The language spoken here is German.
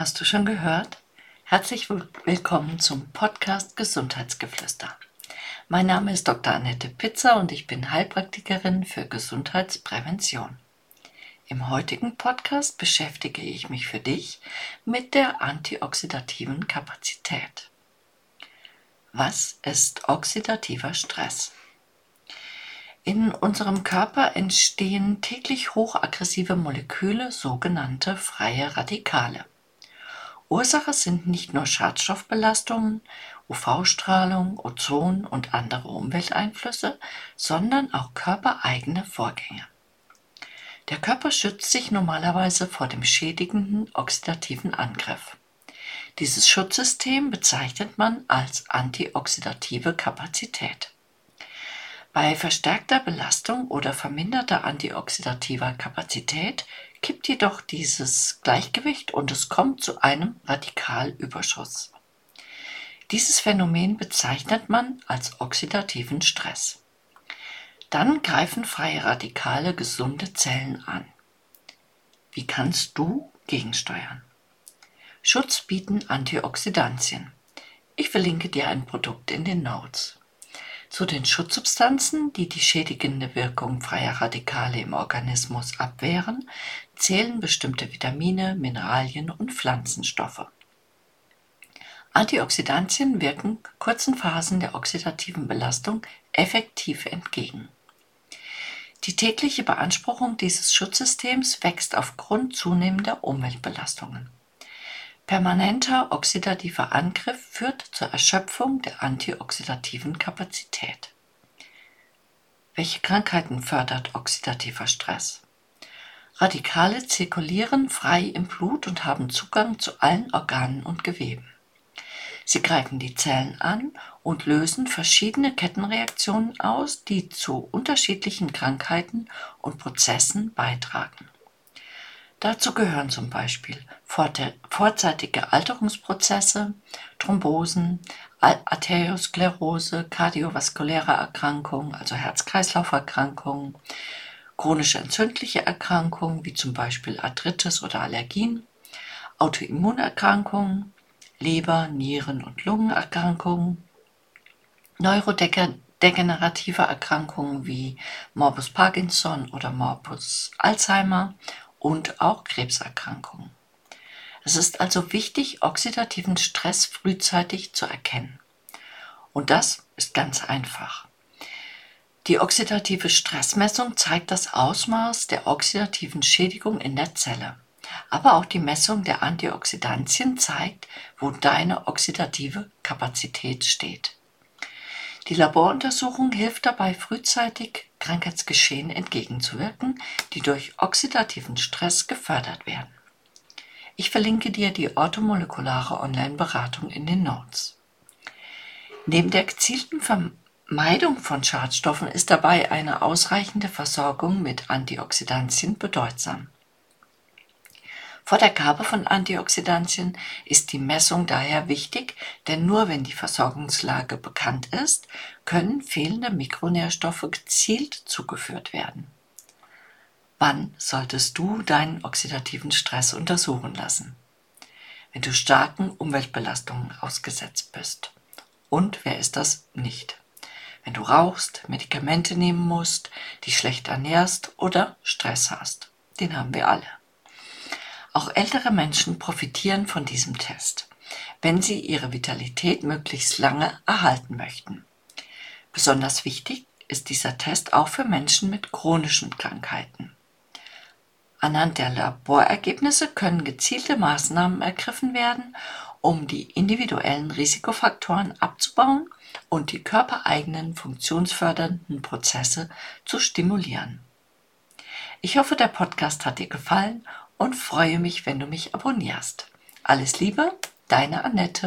Hast du schon gehört? Herzlich willkommen zum Podcast Gesundheitsgeflüster. Mein Name ist Dr. Annette Pitzer und ich bin Heilpraktikerin für Gesundheitsprävention. Im heutigen Podcast beschäftige ich mich für dich mit der antioxidativen Kapazität. Was ist oxidativer Stress? In unserem Körper entstehen täglich hochaggressive Moleküle, sogenannte freie Radikale. Ursache sind nicht nur Schadstoffbelastungen, UV-Strahlung, Ozon und andere Umwelteinflüsse, sondern auch körpereigene Vorgänge. Der Körper schützt sich normalerweise vor dem schädigenden oxidativen Angriff. Dieses Schutzsystem bezeichnet man als antioxidative Kapazität. Bei verstärkter Belastung oder verminderter antioxidativer Kapazität kippt jedoch dieses Gleichgewicht und es kommt zu einem Radikalüberschuss. Dieses Phänomen bezeichnet man als oxidativen Stress. Dann greifen freie Radikale gesunde Zellen an. Wie kannst du gegensteuern? Schutz bieten Antioxidantien. Ich verlinke dir ein Produkt in den Notes. Zu den Schutzsubstanzen, die die schädigende Wirkung freier Radikale im Organismus abwehren, zählen bestimmte Vitamine, Mineralien und Pflanzenstoffe. Antioxidantien wirken kurzen Phasen der oxidativen Belastung effektiv entgegen. Die tägliche Beanspruchung dieses Schutzsystems wächst aufgrund zunehmender Umweltbelastungen. Permanenter oxidativer Angriff führt zur Erschöpfung der antioxidativen Kapazität. Welche Krankheiten fördert oxidativer Stress? Radikale zirkulieren frei im Blut und haben Zugang zu allen Organen und Geweben. Sie greifen die Zellen an und lösen verschiedene Kettenreaktionen aus, die zu unterschiedlichen Krankheiten und Prozessen beitragen. Dazu gehören zum Beispiel vorzeitige Alterungsprozesse, Thrombosen, Arteriosklerose, kardiovaskuläre Erkrankungen, also Herz-Kreislauf-Erkrankungen, chronische entzündliche Erkrankungen wie zum Beispiel Arthritis oder Allergien, Autoimmunerkrankungen, Leber-, Nieren- und Lungenerkrankungen, neurodegenerative Erkrankungen wie Morbus Parkinson oder Morbus Alzheimer und auch Krebserkrankungen. Es ist also wichtig, oxidativen Stress frühzeitig zu erkennen. Und das ist ganz einfach. Die oxidative Stressmessung zeigt das Ausmaß der oxidativen Schädigung in der Zelle. Aber auch die Messung der Antioxidantien zeigt, wo deine oxidative Kapazität steht. Die Laboruntersuchung hilft dabei, frühzeitig Krankheitsgeschehen entgegenzuwirken, die durch oxidativen Stress gefördert werden. Ich verlinke dir die orthomolekulare Online-Beratung in den Notes. Neben der gezielten Vermeidung von Schadstoffen ist dabei eine ausreichende Versorgung mit Antioxidantien bedeutsam. Vor der Gabe von Antioxidantien ist die Messung daher wichtig, denn nur wenn die Versorgungslage bekannt ist, können fehlende Mikronährstoffe gezielt zugeführt werden. Wann solltest du deinen oxidativen Stress untersuchen lassen? Wenn du starken Umweltbelastungen ausgesetzt bist. Und wer ist das nicht? Wenn du rauchst, Medikamente nehmen musst, dich schlecht ernährst oder Stress hast. Den haben wir alle. Auch ältere Menschen profitieren von diesem Test, wenn sie ihre Vitalität möglichst lange erhalten möchten. Besonders wichtig ist dieser Test auch für Menschen mit chronischen Krankheiten. Anhand der Laborergebnisse können gezielte Maßnahmen ergriffen werden, um die individuellen Risikofaktoren abzubauen und die körpereigenen funktionsfördernden Prozesse zu stimulieren. Ich hoffe, der Podcast hat dir gefallen und freue mich, wenn du mich abonnierst. Alles Liebe, deine Annette.